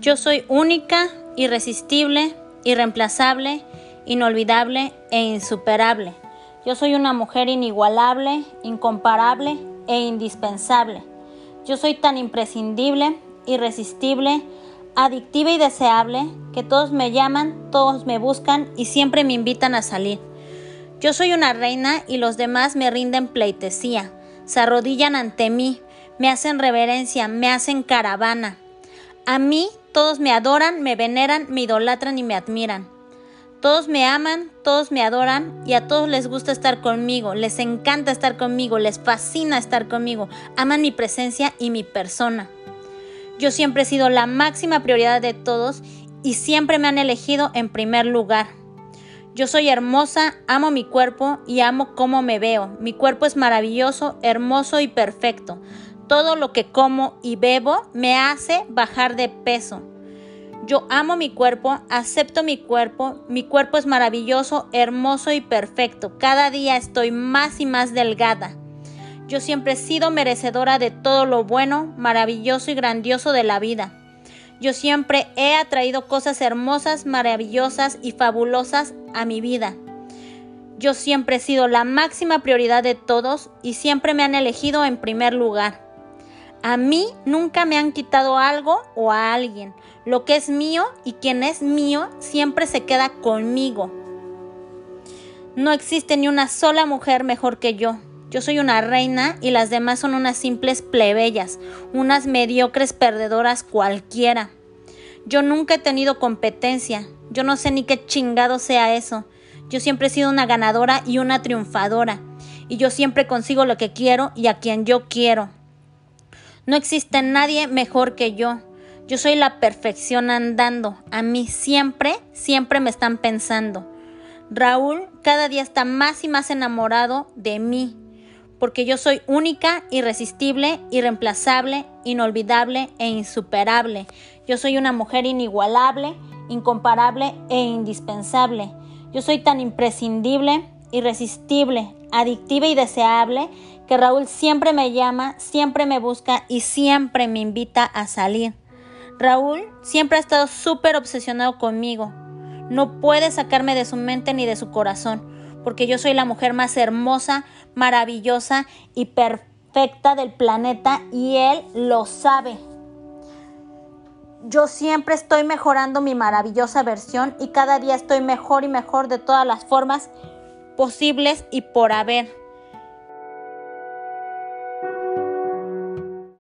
Yo soy única, irresistible, irreemplazable, inolvidable e insuperable. Yo soy una mujer inigualable, incomparable e indispensable. Yo soy tan imprescindible, irresistible, adictiva y deseable que todos me llaman, todos me buscan y siempre me invitan a salir. Yo soy una reina y los demás me rinden pleitesía, se arrodillan ante mí, me hacen reverencia, me hacen caravana. A mí todos me adoran, me veneran, me idolatran y me admiran. Todos me aman, todos me adoran y a todos les gusta estar conmigo, les encanta estar conmigo, les fascina estar conmigo, aman mi presencia y mi persona. Yo siempre he sido la máxima prioridad de todos y siempre me han elegido en primer lugar. Yo soy hermosa, amo mi cuerpo y amo cómo me veo. Mi cuerpo es maravilloso, hermoso y perfecto. Todo lo que como y bebo me hace bajar de peso. Yo amo mi cuerpo, acepto mi cuerpo, mi cuerpo es maravilloso, hermoso y perfecto. Cada día estoy más y más delgada. Yo siempre he sido merecedora de todo lo bueno, maravilloso y grandioso de la vida. Yo siempre he atraído cosas hermosas, maravillosas y fabulosas a mi vida. Yo siempre he sido la máxima prioridad de todos y siempre me han elegido en primer lugar. A mí nunca me han quitado algo o a alguien. Lo que es mío y quien es mío siempre se queda conmigo. No existe ni una sola mujer mejor que yo. Yo soy una reina y las demás son unas simples plebeyas, unas mediocres perdedoras cualquiera. Yo nunca he tenido competencia. Yo no sé ni qué chingado sea eso. Yo siempre he sido una ganadora y una triunfadora. Y yo siempre consigo lo que quiero y a quien yo quiero. No existe nadie mejor que yo. Yo soy la perfección andando. A mí siempre, siempre me están pensando. Raúl cada día está más y más enamorado de mí, porque yo soy única, irresistible, irreemplazable, inolvidable e insuperable. Yo soy una mujer inigualable, incomparable e indispensable. Yo soy tan imprescindible, irresistible, adictiva y deseable que Raúl siempre me llama, siempre me busca y siempre me invita a salir. Raúl siempre ha estado súper obsesionado conmigo. No puede sacarme de su mente ni de su corazón, porque yo soy la mujer más hermosa, maravillosa y perfecta del planeta y él lo sabe. Yo siempre estoy mejorando mi maravillosa versión y cada día estoy mejor y mejor de todas las formas posibles y por haber.